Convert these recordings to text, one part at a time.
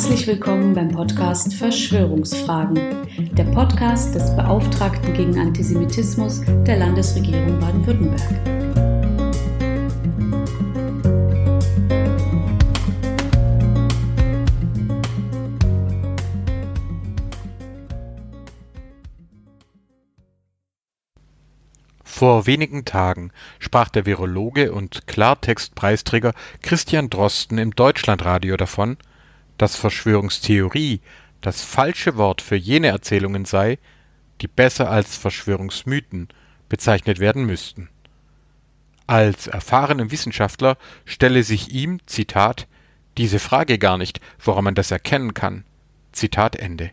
Herzlich willkommen beim Podcast Verschwörungsfragen, der Podcast des Beauftragten gegen Antisemitismus der Landesregierung Baden-Württemberg. Vor wenigen Tagen sprach der Virologe und Klartext-Preisträger Christian Drosten im Deutschlandradio davon, dass Verschwörungstheorie das falsche Wort für jene Erzählungen sei, die besser als Verschwörungsmythen bezeichnet werden müssten. Als erfahrenem Wissenschaftler stelle sich ihm, Zitat, diese Frage gar nicht, woran man das erkennen kann. Zitat Ende.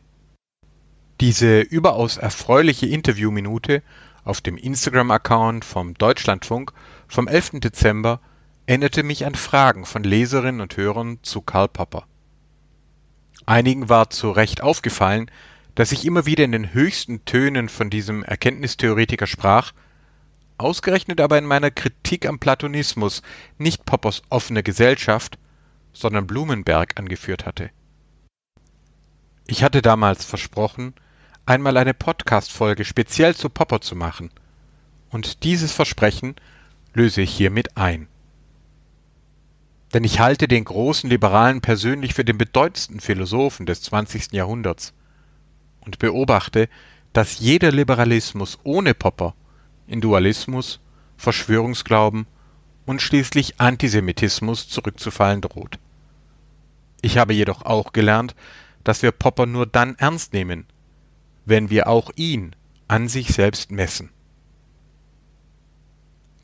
Diese überaus erfreuliche Interviewminute auf dem Instagram-Account vom Deutschlandfunk vom 11. Dezember erinnerte mich an Fragen von Leserinnen und Hörern zu Karl Popper. Einigen war zu Recht aufgefallen, dass ich immer wieder in den höchsten Tönen von diesem Erkenntnistheoretiker sprach, ausgerechnet aber in meiner Kritik am Platonismus nicht Poppers offene Gesellschaft, sondern Blumenberg angeführt hatte. Ich hatte damals versprochen, einmal eine Podcast-Folge speziell zu Popper zu machen. Und dieses Versprechen löse ich hiermit ein. Denn ich halte den großen Liberalen persönlich für den bedeutendsten Philosophen des 20. Jahrhunderts und beobachte, dass jeder Liberalismus ohne Popper in Dualismus, Verschwörungsglauben und schließlich Antisemitismus zurückzufallen droht. Ich habe jedoch auch gelernt, dass wir Popper nur dann ernst nehmen, wenn wir auch ihn an sich selbst messen.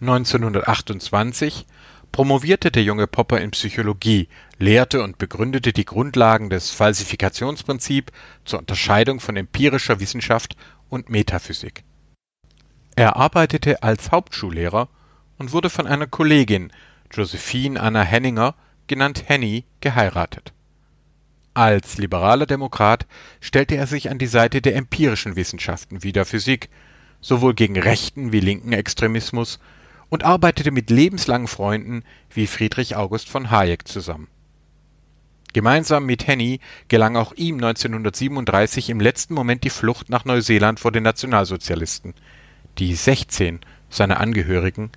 1928 promovierte der junge Popper in Psychologie, lehrte und begründete die Grundlagen des Falsifikationsprinzip zur Unterscheidung von empirischer Wissenschaft und Metaphysik. Er arbeitete als Hauptschullehrer und wurde von einer Kollegin, Josephine Anna Henninger, genannt Henny, geheiratet als liberaler Demokrat stellte er sich an die Seite der empirischen Wissenschaften wie der Physik, sowohl gegen rechten wie linken Extremismus und arbeitete mit lebenslangen Freunden wie Friedrich August von Hayek zusammen. Gemeinsam mit Henny gelang auch ihm 1937 im letzten Moment die Flucht nach Neuseeland vor den Nationalsozialisten, die 16 seiner Angehörigen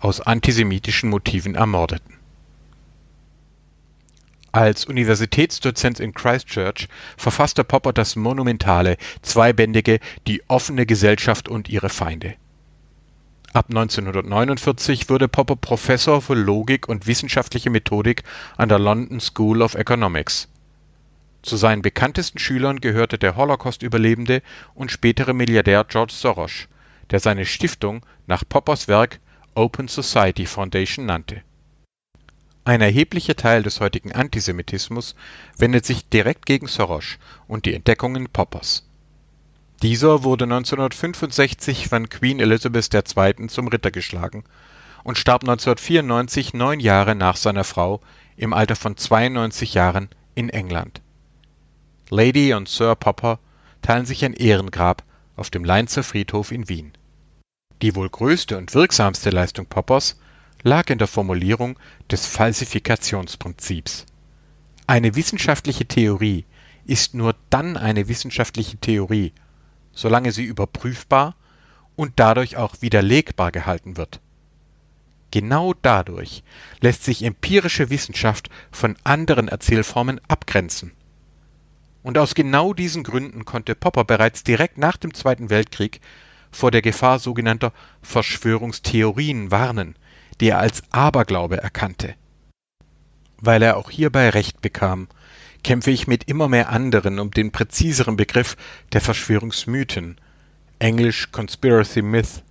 aus antisemitischen Motiven ermordeten als Universitätsdozent in Christchurch verfasste Popper das monumentale, zweibändige Die offene Gesellschaft und ihre Feinde. Ab 1949 wurde Popper Professor für Logik und wissenschaftliche Methodik an der London School of Economics. Zu seinen bekanntesten Schülern gehörte der Holocaust-Überlebende und spätere Milliardär George Soros, der seine Stiftung nach Poppers Werk Open Society Foundation nannte ein erheblicher Teil des heutigen Antisemitismus wendet sich direkt gegen Soros und die Entdeckungen Poppers. Dieser wurde 1965 von Queen Elizabeth II. zum Ritter geschlagen und starb 1994, neun Jahre nach seiner Frau, im Alter von 92 Jahren in England. Lady und Sir Popper teilen sich ein Ehrengrab auf dem Leinzer Friedhof in Wien. Die wohl größte und wirksamste Leistung Poppers lag in der Formulierung des Falsifikationsprinzips. Eine wissenschaftliche Theorie ist nur dann eine wissenschaftliche Theorie, solange sie überprüfbar und dadurch auch widerlegbar gehalten wird. Genau dadurch lässt sich empirische Wissenschaft von anderen Erzählformen abgrenzen. Und aus genau diesen Gründen konnte Popper bereits direkt nach dem Zweiten Weltkrieg vor der Gefahr sogenannter Verschwörungstheorien warnen, die er als Aberglaube erkannte. Weil er auch hierbei Recht bekam, kämpfe ich mit immer mehr anderen um den präziseren Begriff der Verschwörungsmythen, englisch Conspiracy Myth.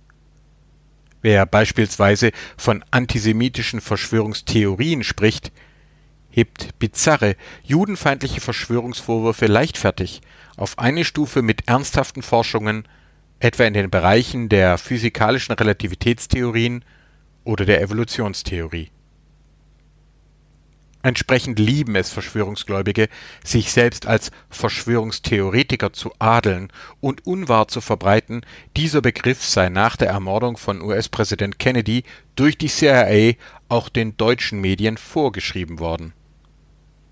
Wer beispielsweise von antisemitischen Verschwörungstheorien spricht, hebt bizarre, judenfeindliche Verschwörungsvorwürfe leichtfertig auf eine Stufe mit ernsthaften Forschungen, etwa in den Bereichen der physikalischen Relativitätstheorien oder der Evolutionstheorie. Entsprechend lieben es Verschwörungsgläubige, sich selbst als Verschwörungstheoretiker zu adeln und unwahr zu verbreiten, dieser Begriff sei nach der Ermordung von US-Präsident Kennedy durch die CIA auch den deutschen Medien vorgeschrieben worden.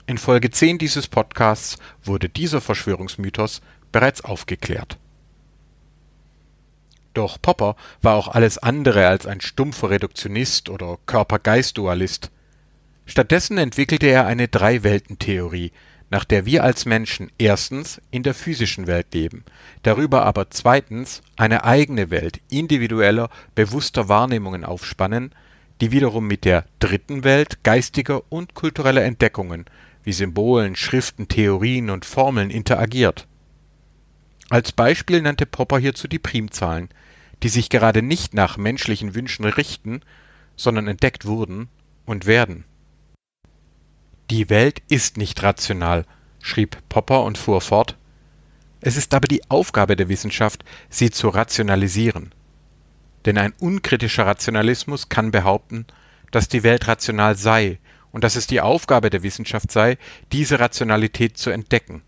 In Folge 10 dieses Podcasts wurde dieser Verschwörungsmythos bereits aufgeklärt. Doch Popper war auch alles andere als ein stumpfer Reduktionist oder Körper-Geist-Dualist. Stattdessen entwickelte er eine Drei-Welten-Theorie, nach der wir als Menschen erstens in der physischen Welt leben, darüber aber zweitens eine eigene Welt individueller, bewusster Wahrnehmungen aufspannen, die wiederum mit der dritten Welt geistiger und kultureller Entdeckungen wie Symbolen, Schriften, Theorien und Formeln interagiert. Als Beispiel nannte Popper hierzu die Primzahlen, die sich gerade nicht nach menschlichen Wünschen richten, sondern entdeckt wurden und werden die Welt ist nicht rational, schrieb Popper und fuhr fort, es ist aber die Aufgabe der Wissenschaft, sie zu rationalisieren. Denn ein unkritischer Rationalismus kann behaupten, dass die Welt rational sei und dass es die Aufgabe der Wissenschaft sei, diese Rationalität zu entdecken,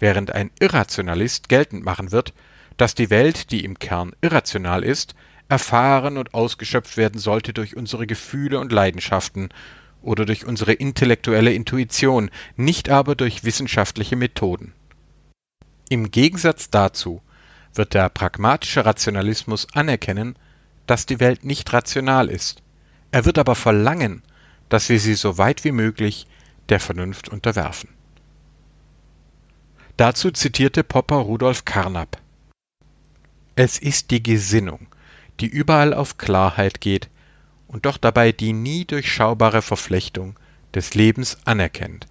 während ein Irrationalist geltend machen wird, dass die Welt, die im Kern irrational ist, erfahren und ausgeschöpft werden sollte durch unsere Gefühle und Leidenschaften oder durch unsere intellektuelle Intuition, nicht aber durch wissenschaftliche Methoden. Im Gegensatz dazu wird der pragmatische Rationalismus anerkennen, dass die Welt nicht rational ist. Er wird aber verlangen, dass wir sie so weit wie möglich der Vernunft unterwerfen. Dazu zitierte Popper Rudolf Carnap. Es ist die Gesinnung, die überall auf Klarheit geht, und doch dabei die nie durchschaubare Verflechtung des Lebens anerkennt.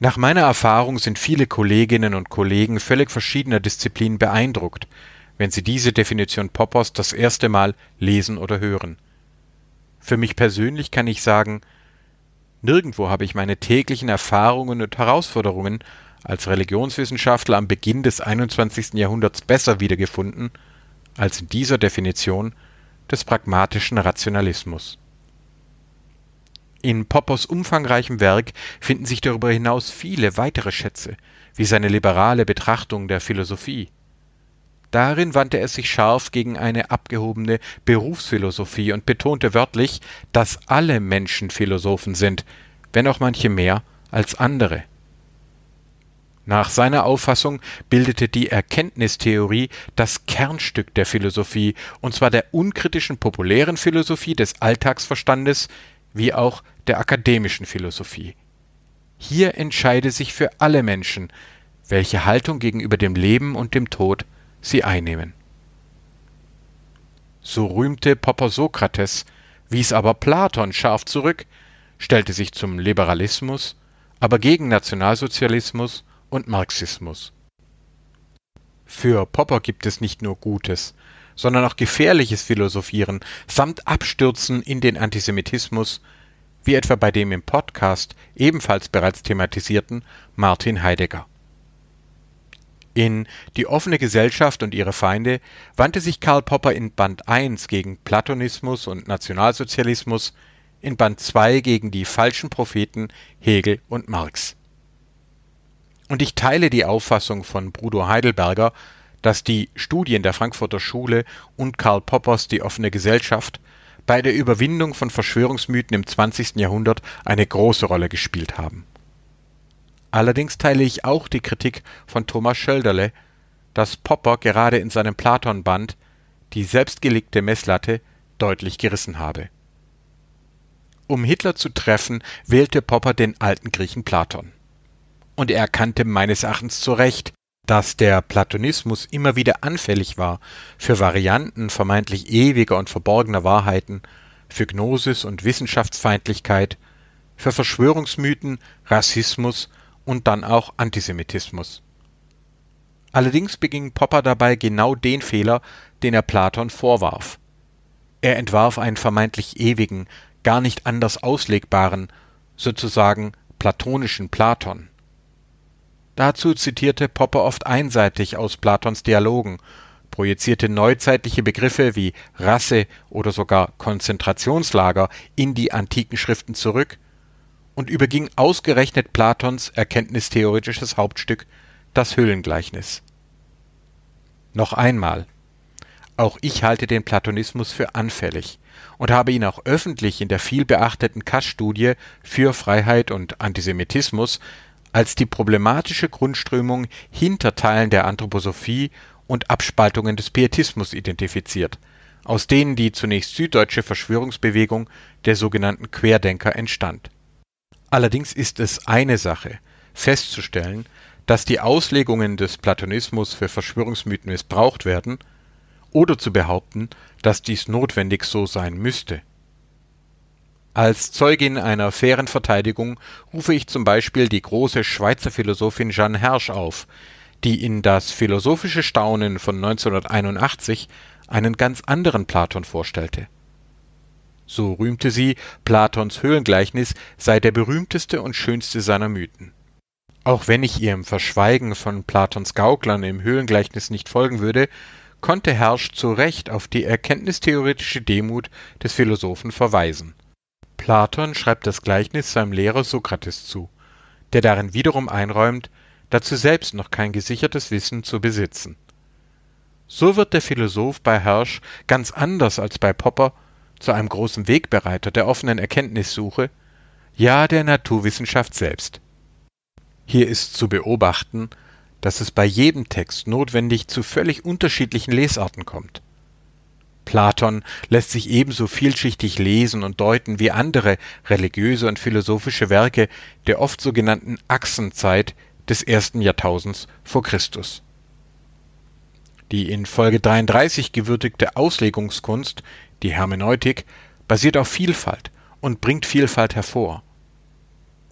Nach meiner Erfahrung sind viele Kolleginnen und Kollegen völlig verschiedener Disziplinen beeindruckt, wenn sie diese Definition Poppers das erste Mal lesen oder hören. Für mich persönlich kann ich sagen, nirgendwo habe ich meine täglichen Erfahrungen und Herausforderungen als Religionswissenschaftler am Beginn des 21. Jahrhunderts besser wiedergefunden als in dieser Definition des pragmatischen Rationalismus. In Poppers umfangreichem Werk finden sich darüber hinaus viele weitere Schätze, wie seine liberale Betrachtung der Philosophie. Darin wandte er sich scharf gegen eine abgehobene Berufsphilosophie und betonte wörtlich, dass alle Menschen Philosophen sind, wenn auch manche mehr als andere nach seiner Auffassung bildete die Erkenntnistheorie das Kernstück der Philosophie, und zwar der unkritischen populären Philosophie des Alltagsverstandes wie auch der akademischen Philosophie. Hier entscheide sich für alle Menschen, welche Haltung gegenüber dem Leben und dem Tod sie einnehmen. So rühmte Popper Sokrates, wies aber Platon scharf zurück, stellte sich zum Liberalismus, aber gegen Nationalsozialismus und Marxismus. Für Popper gibt es nicht nur Gutes, sondern auch gefährliches Philosophieren samt Abstürzen in den Antisemitismus, wie etwa bei dem im Podcast ebenfalls bereits thematisierten Martin Heidegger. In Die offene Gesellschaft und ihre Feinde wandte sich Karl Popper in Band 1 gegen Platonismus und Nationalsozialismus, in Band 2 gegen die falschen Propheten Hegel und Marx. Und ich teile die Auffassung von Bruno Heidelberger, dass die Studien der Frankfurter Schule und Karl Poppers Die offene Gesellschaft bei der Überwindung von Verschwörungsmythen im 20. Jahrhundert eine große Rolle gespielt haben. Allerdings teile ich auch die Kritik von Thomas Schölderle, dass Popper gerade in seinem Platon-Band die selbstgelegte Messlatte deutlich gerissen habe. Um Hitler zu treffen, wählte Popper den alten Griechen Platon und er erkannte meines Erachtens zu Recht, dass der Platonismus immer wieder anfällig war für Varianten vermeintlich ewiger und verborgener Wahrheiten, für Gnosis und Wissenschaftsfeindlichkeit, für Verschwörungsmythen, Rassismus und dann auch Antisemitismus. Allerdings beging Popper dabei genau den Fehler, den er Platon vorwarf. Er entwarf einen vermeintlich ewigen, gar nicht anders auslegbaren, sozusagen platonischen Platon. Dazu zitierte Popper oft einseitig aus Platons Dialogen, projizierte neuzeitliche Begriffe wie Rasse oder sogar Konzentrationslager in die antiken Schriften zurück und überging ausgerechnet Platons erkenntnistheoretisches Hauptstück, das Höhlengleichnis. Noch einmal, auch ich halte den Platonismus für anfällig und habe ihn auch öffentlich in der vielbeachteten Kass-Studie für Freiheit und Antisemitismus als die problematische Grundströmung hinter Teilen der Anthroposophie und Abspaltungen des Pietismus identifiziert, aus denen die zunächst süddeutsche Verschwörungsbewegung der sogenannten Querdenker entstand. Allerdings ist es eine Sache, festzustellen, dass die Auslegungen des Platonismus für Verschwörungsmythen missbraucht werden oder zu behaupten, dass dies notwendig so sein müsste. Als Zeugin einer fairen Verteidigung rufe ich zum Beispiel die große Schweizer Philosophin Jeanne Hersch auf, die in Das philosophische Staunen von 1981 einen ganz anderen Platon vorstellte. So rühmte sie, Platons Höhlengleichnis sei der berühmteste und schönste seiner Mythen. Auch wenn ich ihr im Verschweigen von Platons Gauklern im Höhlengleichnis nicht folgen würde, konnte Hersch zu Recht auf die erkenntnistheoretische Demut des Philosophen verweisen. Platon schreibt das Gleichnis seinem Lehrer Sokrates zu, der darin wiederum einräumt, dazu selbst noch kein gesichertes Wissen zu besitzen. So wird der Philosoph bei Hersch ganz anders als bei Popper zu einem großen Wegbereiter der offenen Erkenntnissuche, ja der Naturwissenschaft selbst. Hier ist zu beobachten, dass es bei jedem Text notwendig zu völlig unterschiedlichen Lesarten kommt. Platon lässt sich ebenso vielschichtig lesen und deuten wie andere religiöse und philosophische Werke der oft sogenannten Achsenzeit des ersten Jahrtausends vor Christus. Die in Folge 33 gewürdigte Auslegungskunst, die Hermeneutik, basiert auf Vielfalt und bringt Vielfalt hervor.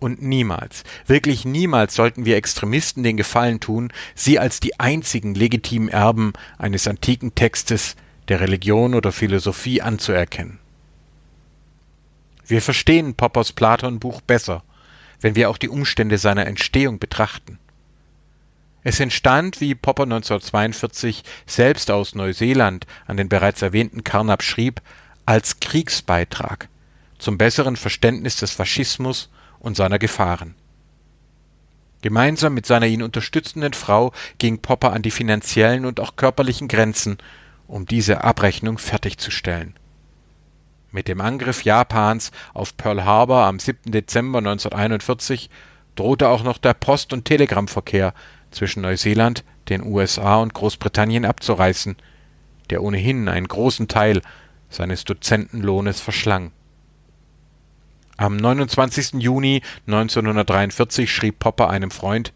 Und niemals, wirklich niemals sollten wir Extremisten den Gefallen tun, sie als die einzigen legitimen Erben eines antiken Textes der Religion oder Philosophie anzuerkennen. Wir verstehen Poppers Platon-Buch besser, wenn wir auch die Umstände seiner Entstehung betrachten. Es entstand, wie Popper 1942 selbst aus Neuseeland an den bereits erwähnten Carnap schrieb, als Kriegsbeitrag zum besseren Verständnis des Faschismus und seiner Gefahren. Gemeinsam mit seiner ihn unterstützenden Frau ging Popper an die finanziellen und auch körperlichen Grenzen, um diese Abrechnung fertigzustellen. Mit dem Angriff Japans auf Pearl Harbor am 7. Dezember 1941 drohte auch noch der Post- und Telegrammverkehr zwischen Neuseeland, den USA und Großbritannien abzureißen, der ohnehin einen großen Teil seines Dozentenlohnes verschlang. Am 29. Juni 1943 schrieb Popper einem Freund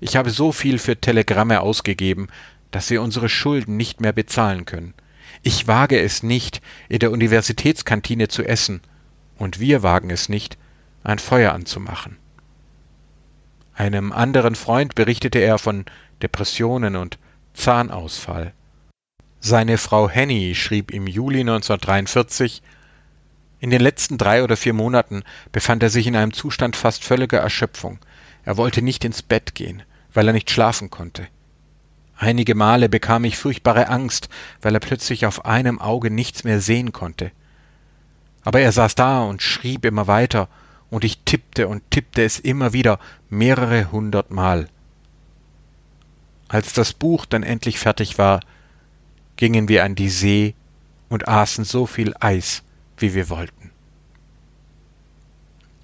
Ich habe so viel für Telegramme ausgegeben, dass wir unsere Schulden nicht mehr bezahlen können. Ich wage es nicht, in der Universitätskantine zu essen, und wir wagen es nicht, ein Feuer anzumachen. Einem anderen Freund berichtete er von Depressionen und Zahnausfall. Seine Frau Henny schrieb im Juli 1943 In den letzten drei oder vier Monaten befand er sich in einem Zustand fast völliger Erschöpfung. Er wollte nicht ins Bett gehen, weil er nicht schlafen konnte. Einige Male bekam ich furchtbare Angst, weil er plötzlich auf einem Auge nichts mehr sehen konnte. Aber er saß da und schrieb immer weiter, und ich tippte und tippte es immer wieder mehrere hundert Mal. Als das Buch dann endlich fertig war, gingen wir an die See und aßen so viel Eis, wie wir wollten.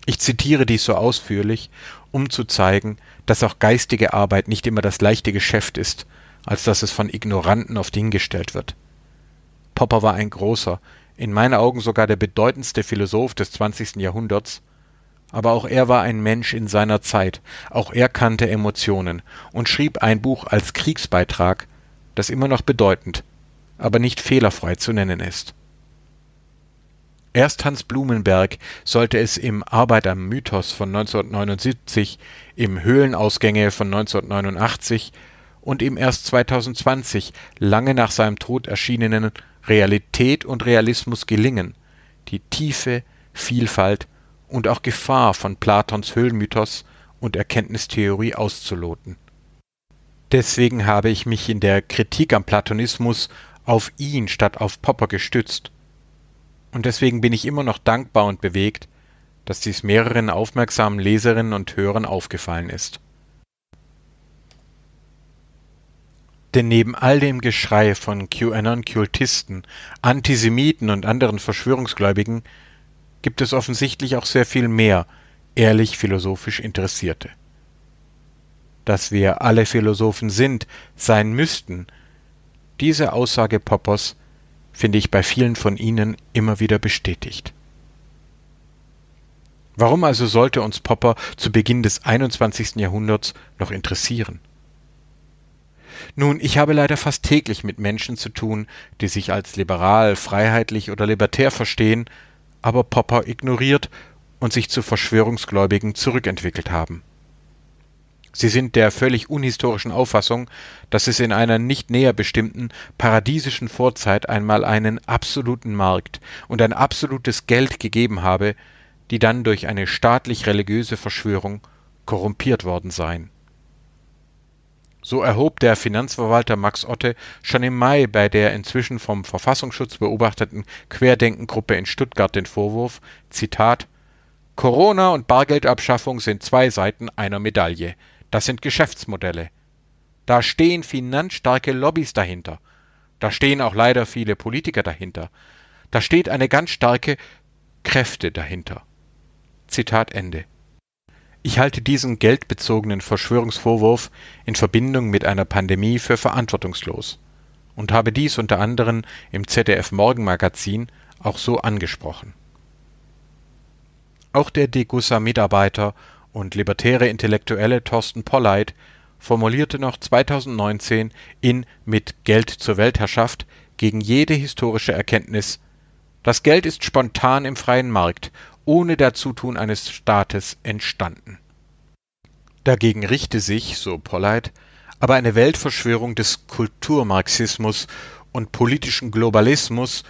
Ich zitiere dies so ausführlich, um zu zeigen, dass auch geistige Arbeit nicht immer das leichte Geschäft ist als dass es von Ignoranten oft hingestellt wird. Popper war ein großer, in meinen Augen sogar der bedeutendste Philosoph des 20. Jahrhunderts, aber auch er war ein Mensch in seiner Zeit, auch er kannte Emotionen und schrieb ein Buch als Kriegsbeitrag, das immer noch bedeutend, aber nicht fehlerfrei zu nennen ist. Erst Hans Blumenberg sollte es im Arbeit am Mythos von 1979, im Höhlenausgänge von 1989 und ihm erst 2020, lange nach seinem Tod erschienenen Realität und Realismus gelingen, die tiefe, Vielfalt und auch Gefahr von Platons Höhlenmythos und Erkenntnistheorie auszuloten. Deswegen habe ich mich in der Kritik am Platonismus auf ihn statt auf Popper gestützt. Und deswegen bin ich immer noch dankbar und bewegt, dass dies mehreren aufmerksamen Leserinnen und Hörern aufgefallen ist. Denn neben all dem Geschrei von QAnon-Kultisten, Antisemiten und anderen Verschwörungsgläubigen gibt es offensichtlich auch sehr viel mehr ehrlich philosophisch Interessierte. Dass wir alle Philosophen sind, sein müssten, diese Aussage Poppers finde ich bei vielen von ihnen immer wieder bestätigt. Warum also sollte uns Popper zu Beginn des 21. Jahrhunderts noch interessieren? Nun, ich habe leider fast täglich mit Menschen zu tun, die sich als liberal, freiheitlich oder libertär verstehen, aber Popper ignoriert und sich zu Verschwörungsgläubigen zurückentwickelt haben. Sie sind der völlig unhistorischen Auffassung, dass es in einer nicht näher bestimmten paradiesischen Vorzeit einmal einen absoluten Markt und ein absolutes Geld gegeben habe, die dann durch eine staatlich-religiöse Verschwörung korrumpiert worden seien. So erhob der Finanzverwalter Max Otte schon im Mai bei der inzwischen vom Verfassungsschutz beobachteten Querdenkengruppe in Stuttgart den Vorwurf, Zitat, Corona und Bargeldabschaffung sind zwei Seiten einer Medaille. Das sind Geschäftsmodelle. Da stehen finanzstarke Lobbys dahinter. Da stehen auch leider viele Politiker dahinter. Da steht eine ganz starke Kräfte dahinter. Zitat Ende. Ich halte diesen geldbezogenen Verschwörungsvorwurf in Verbindung mit einer Pandemie für verantwortungslos und habe dies unter anderem im ZDF Morgenmagazin auch so angesprochen. Auch der Degussa-Mitarbeiter und libertäre Intellektuelle Thorsten Polleit formulierte noch 2019 in Mit Geld zur Weltherrschaft gegen jede historische Erkenntnis Das Geld ist spontan im freien Markt ohne Dazutun eines Staates entstanden. Dagegen richte sich, so Polleit, aber eine Weltverschwörung des Kulturmarxismus und politischen Globalismus,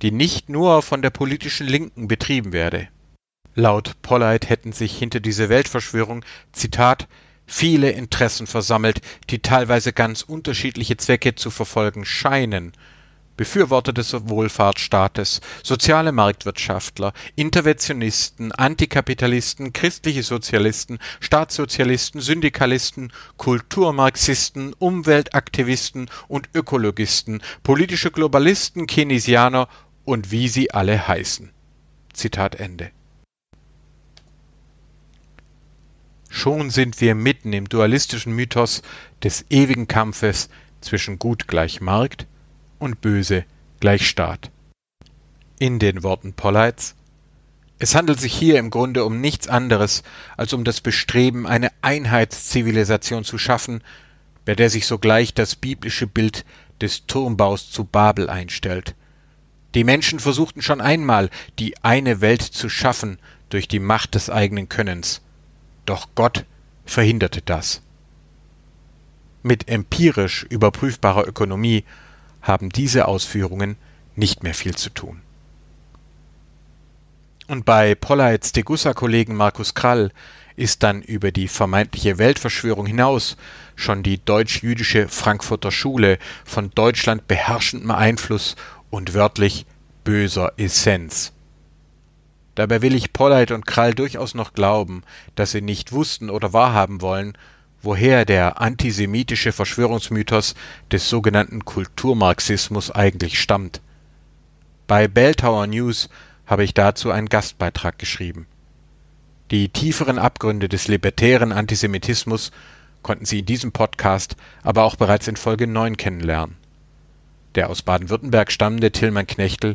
die nicht nur von der politischen Linken betrieben werde. Laut Polleit hätten sich hinter diese Weltverschwörung, Zitat, viele Interessen versammelt, die teilweise ganz unterschiedliche Zwecke zu verfolgen scheinen, Befürworter des Wohlfahrtsstaates, soziale Marktwirtschaftler, Interventionisten, Antikapitalisten, christliche Sozialisten, Staatssozialisten, Syndikalisten, Kulturmarxisten, Umweltaktivisten und Ökologisten, politische Globalisten, Keynesianer und wie sie alle heißen. Zitat Ende. Schon sind wir mitten im dualistischen Mythos des ewigen Kampfes zwischen Gut gleich Markt und Böse gleich Staat. In den Worten Polleits es handelt sich hier im Grunde um nichts anderes als um das Bestreben, eine Einheitszivilisation zu schaffen, bei der sich sogleich das biblische Bild des Turmbaus zu Babel einstellt. Die Menschen versuchten schon einmal, die eine Welt zu schaffen durch die Macht des eigenen Könnens. Doch Gott verhinderte das. Mit empirisch überprüfbarer Ökonomie haben diese Ausführungen nicht mehr viel zu tun. Und bei Polleits Degussa-Kollegen Markus Krall ist dann über die vermeintliche Weltverschwörung hinaus schon die deutsch-jüdische Frankfurter Schule von Deutschland beherrschendem Einfluss und wörtlich böser Essenz. Dabei will ich Polleit und Krall durchaus noch glauben, dass sie nicht wussten oder wahrhaben wollen, woher der antisemitische Verschwörungsmythos des sogenannten Kulturmarxismus eigentlich stammt. Bei Bell Tower News habe ich dazu einen Gastbeitrag geschrieben. Die tieferen Abgründe des libertären Antisemitismus konnten Sie in diesem Podcast aber auch bereits in Folge 9 kennenlernen. Der aus Baden-Württemberg stammende Tillmann Knechtel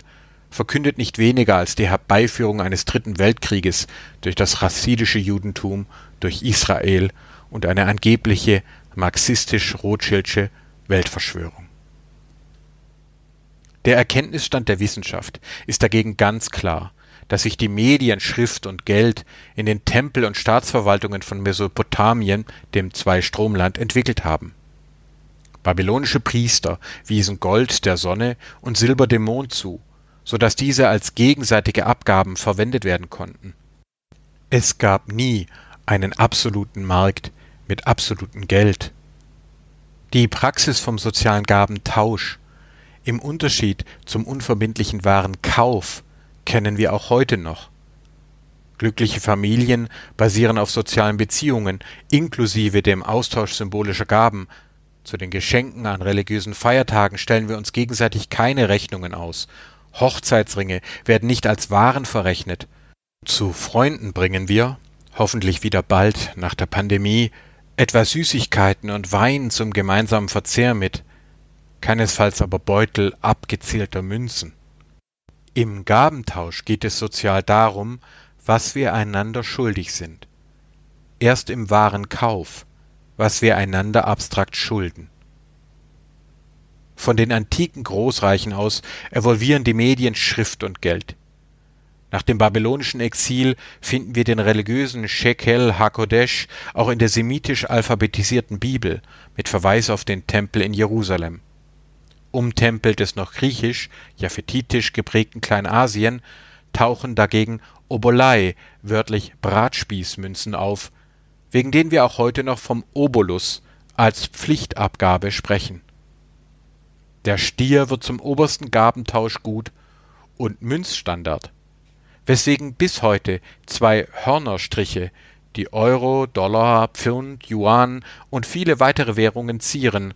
verkündet nicht weniger als die Herbeiführung eines dritten Weltkrieges durch das rassidische Judentum, durch Israel und eine angebliche marxistisch-rothschildsche Weltverschwörung. Der Erkenntnisstand der Wissenschaft ist dagegen ganz klar, dass sich die Medien, Schrift und Geld in den Tempel- und Staatsverwaltungen von Mesopotamien, dem Zweistromland, entwickelt haben. Babylonische Priester wiesen Gold der Sonne und Silber dem Mond zu, so dass diese als gegenseitige Abgaben verwendet werden konnten. Es gab nie einen absoluten Markt mit absolutem Geld. Die Praxis vom sozialen Gabentausch im Unterschied zum unverbindlichen Warenkauf kennen wir auch heute noch. Glückliche Familien basieren auf sozialen Beziehungen, inklusive dem Austausch symbolischer Gaben. Zu den Geschenken an religiösen Feiertagen stellen wir uns gegenseitig keine Rechnungen aus. Hochzeitsringe werden nicht als Waren verrechnet. Zu Freunden bringen wir, hoffentlich wieder bald nach der Pandemie, etwa Süßigkeiten und Wein zum gemeinsamen Verzehr mit, keinesfalls aber Beutel abgezählter Münzen. Im Gabentausch geht es sozial darum, was wir einander schuldig sind. Erst im wahren Kauf, was wir einander abstrakt schulden. Von den antiken Großreichen aus evolvieren die Medien Schrift und Geld. Nach dem babylonischen Exil finden wir den religiösen Shekel HaKodesh auch in der semitisch alphabetisierten Bibel mit Verweis auf den Tempel in Jerusalem. Umtempelt des noch griechisch, japhethitisch geprägten Kleinasien tauchen dagegen Obolai, wörtlich Bratspießmünzen auf, wegen denen wir auch heute noch vom Obolus als Pflichtabgabe sprechen. Der Stier wird zum obersten Gabentauschgut und Münzstandard, weswegen bis heute zwei Hörnerstriche die Euro, Dollar, Pfund, Yuan und viele weitere Währungen zieren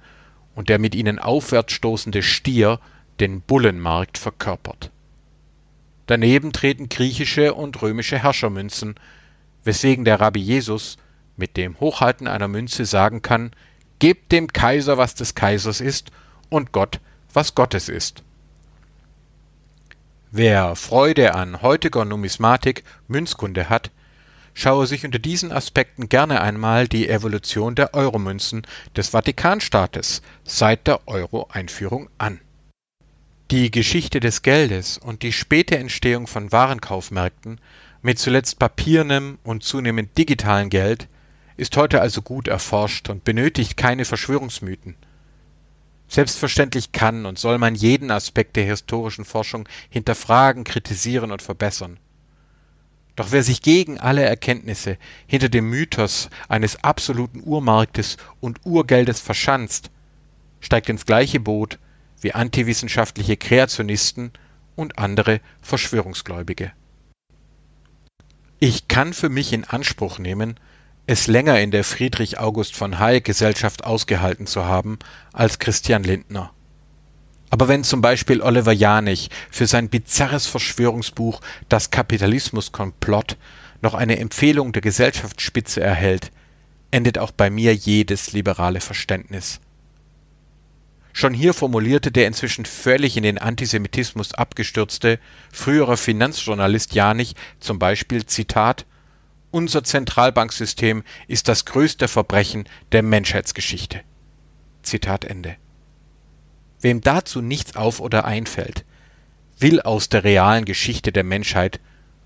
und der mit ihnen aufwärts stoßende Stier den Bullenmarkt verkörpert Daneben treten griechische und römische Herrschermünzen, weswegen der Rabbi Jesus mit dem Hochhalten einer Münze sagen kann, Gebt dem Kaiser, was des Kaisers ist, und Gott, was Gottes ist. Wer Freude an heutiger Numismatik, Münzkunde hat, schaue sich unter diesen Aspekten gerne einmal die Evolution der Euromünzen des Vatikanstaates seit der Euro-Einführung an die Geschichte des Geldes und die späte Entstehung von Warenkaufmärkten mit zuletzt papiernem und zunehmend digitalen Geld ist heute also gut erforscht und benötigt keine Verschwörungsmythen. Selbstverständlich kann und soll man jeden Aspekt der historischen Forschung hinterfragen, kritisieren und verbessern. Doch wer sich gegen alle Erkenntnisse hinter dem Mythos eines absoluten Urmarktes und Urgeldes verschanzt, steigt ins gleiche Boot wie antiwissenschaftliche Kreationisten und andere Verschwörungsgläubige. Ich kann für mich in Anspruch nehmen, es länger in der Friedrich August von Hayek Gesellschaft ausgehalten zu haben als Christian Lindner. Aber wenn zum Beispiel Oliver Janich für sein bizarres Verschwörungsbuch Das Kapitalismuskomplott noch eine Empfehlung der Gesellschaftsspitze erhält, endet auch bei mir jedes liberale Verständnis. Schon hier formulierte der inzwischen völlig in den Antisemitismus abgestürzte frühere Finanzjournalist Janich zum Beispiel Zitat Unser Zentralbanksystem ist das größte Verbrechen der Menschheitsgeschichte. Zitat Ende. Wem dazu nichts auf oder einfällt, will aus der realen Geschichte der Menschheit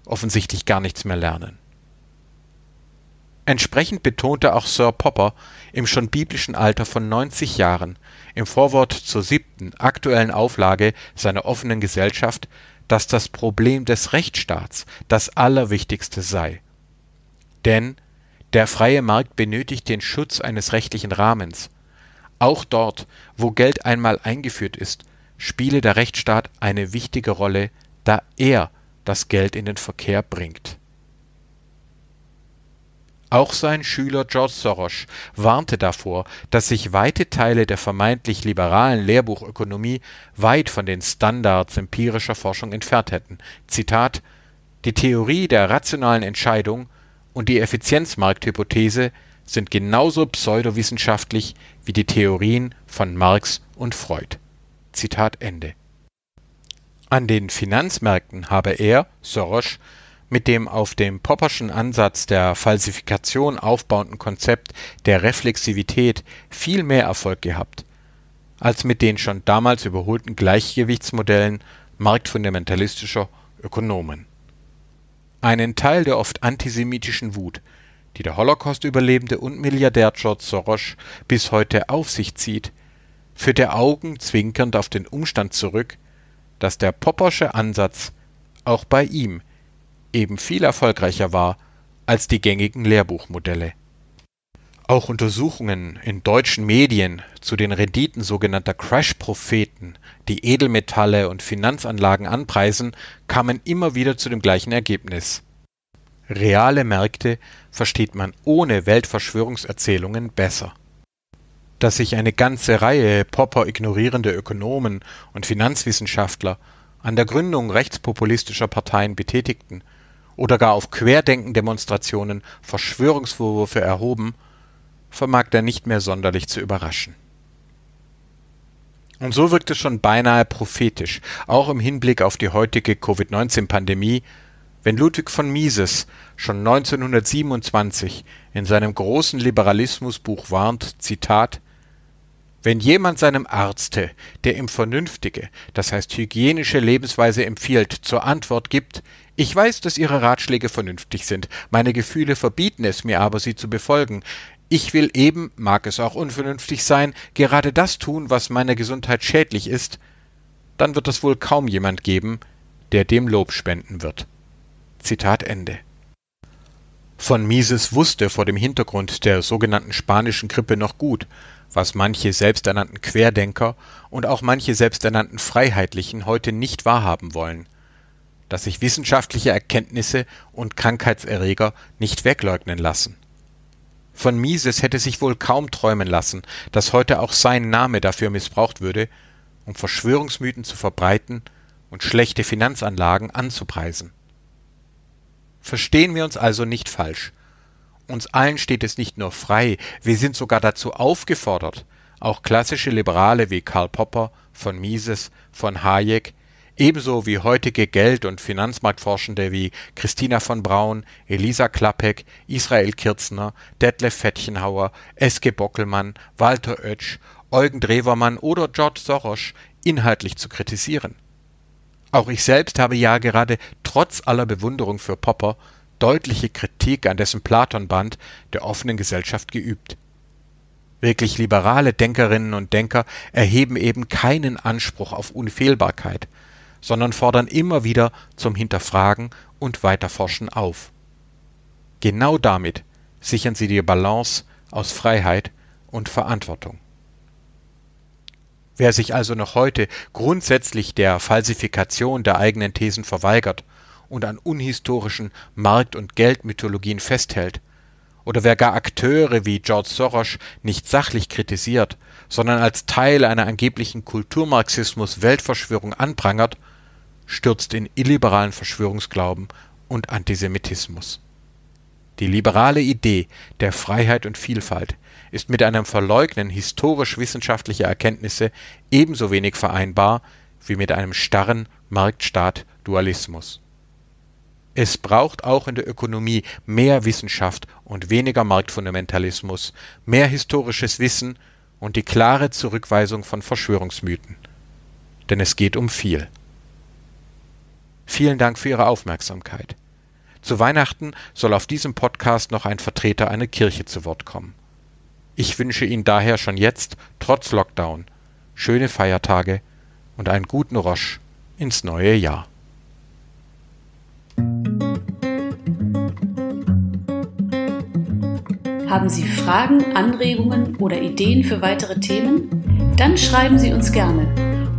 offensichtlich gar nichts mehr lernen. Entsprechend betonte auch Sir Popper im schon biblischen Alter von 90 Jahren im Vorwort zur siebten, aktuellen Auflage seiner Offenen Gesellschaft, dass das Problem des Rechtsstaats das Allerwichtigste sei. Denn der freie Markt benötigt den Schutz eines rechtlichen Rahmens. Auch dort, wo Geld einmal eingeführt ist, spiele der Rechtsstaat eine wichtige Rolle, da er das Geld in den Verkehr bringt auch sein Schüler George Soros warnte davor, dass sich weite Teile der vermeintlich liberalen Lehrbuchökonomie weit von den Standards empirischer Forschung entfernt hätten. Zitat Die Theorie der rationalen Entscheidung und die Effizienzmarkthypothese sind genauso pseudowissenschaftlich wie die Theorien von Marx und Freud. Zitat Ende. An den Finanzmärkten habe er, Soros, mit dem auf dem Popperschen Ansatz der Falsifikation aufbauenden Konzept der Reflexivität viel mehr Erfolg gehabt als mit den schon damals überholten Gleichgewichtsmodellen marktfundamentalistischer Ökonomen. Einen Teil der oft antisemitischen Wut, die der Holocaust-Überlebende und Milliardär George Soros bis heute auf sich zieht, führt er augenzwinkernd auf den Umstand zurück, dass der Poppersche Ansatz auch bei ihm eben viel erfolgreicher war als die gängigen Lehrbuchmodelle. Auch Untersuchungen in deutschen Medien zu den Renditen sogenannter Crash-Propheten, die Edelmetalle und Finanzanlagen anpreisen, kamen immer wieder zu dem gleichen Ergebnis. Reale Märkte versteht man ohne Weltverschwörungserzählungen besser. Dass sich eine ganze Reihe Popper ignorierende Ökonomen und Finanzwissenschaftler an der Gründung rechtspopulistischer Parteien betätigten oder gar auf Querdenken-Demonstrationen Verschwörungsvorwürfe erhoben, vermag er nicht mehr sonderlich zu überraschen. Und so wirkt es schon beinahe prophetisch, auch im Hinblick auf die heutige Covid-19-Pandemie, wenn Ludwig von Mises schon 1927 in seinem großen Liberalismusbuch warnt, Zitat, wenn jemand seinem Arzte, der ihm vernünftige, das heißt hygienische Lebensweise empfiehlt, zur Antwort gibt, ich weiß, dass Ihre Ratschläge vernünftig sind, meine Gefühle verbieten es mir aber, sie zu befolgen, ich will eben, mag es auch unvernünftig sein, gerade das tun, was meiner Gesundheit schädlich ist, dann wird es wohl kaum jemand geben, der dem Lob spenden wird. Zitat Ende. Von Mises wusste vor dem Hintergrund der sogenannten spanischen Grippe noch gut, was manche selbsternannten Querdenker und auch manche selbsternannten Freiheitlichen heute nicht wahrhaben wollen, dass sich wissenschaftliche Erkenntnisse und Krankheitserreger nicht wegleugnen lassen. Von Mises hätte sich wohl kaum träumen lassen, dass heute auch sein Name dafür missbraucht würde, um Verschwörungsmythen zu verbreiten und schlechte Finanzanlagen anzupreisen. Verstehen wir uns also nicht falsch. Uns allen steht es nicht nur frei, wir sind sogar dazu aufgefordert, auch klassische Liberale wie Karl Popper, von Mises, von Hayek, ebenso wie heutige Geld- und Finanzmarktforschende wie Christina von Braun, Elisa Klappek, Israel Kirzner, Detlef Fettchenhauer, Eske Bockelmann, Walter Oetsch, Eugen Drewermann oder George Soros inhaltlich zu kritisieren. Auch ich selbst habe ja gerade trotz aller Bewunderung für Popper deutliche Kritik an dessen Platonband der offenen Gesellschaft geübt. Wirklich liberale Denkerinnen und Denker erheben eben keinen Anspruch auf Unfehlbarkeit, sondern fordern immer wieder zum Hinterfragen und Weiterforschen auf. Genau damit sichern sie die Balance aus Freiheit und Verantwortung. Wer sich also noch heute grundsätzlich der Falsifikation der eigenen Thesen verweigert und an unhistorischen Markt- und Geldmythologien festhält, oder wer gar Akteure wie George Soros nicht sachlich kritisiert, sondern als Teil einer angeblichen Kulturmarxismus-Weltverschwörung anprangert, stürzt in illiberalen Verschwörungsglauben und Antisemitismus. Die liberale Idee der Freiheit und Vielfalt ist mit einem Verleugnen historisch-wissenschaftlicher Erkenntnisse ebenso wenig vereinbar wie mit einem starren Marktstaat-Dualismus. Es braucht auch in der Ökonomie mehr Wissenschaft und weniger Marktfundamentalismus, mehr historisches Wissen und die klare Zurückweisung von Verschwörungsmythen. Denn es geht um viel. Vielen Dank für Ihre Aufmerksamkeit. Zu Weihnachten soll auf diesem Podcast noch ein Vertreter einer Kirche zu Wort kommen. Ich wünsche Ihnen daher schon jetzt, trotz Lockdown, schöne Feiertage und einen guten Rosch ins neue Jahr. Haben Sie Fragen, Anregungen oder Ideen für weitere Themen? Dann schreiben Sie uns gerne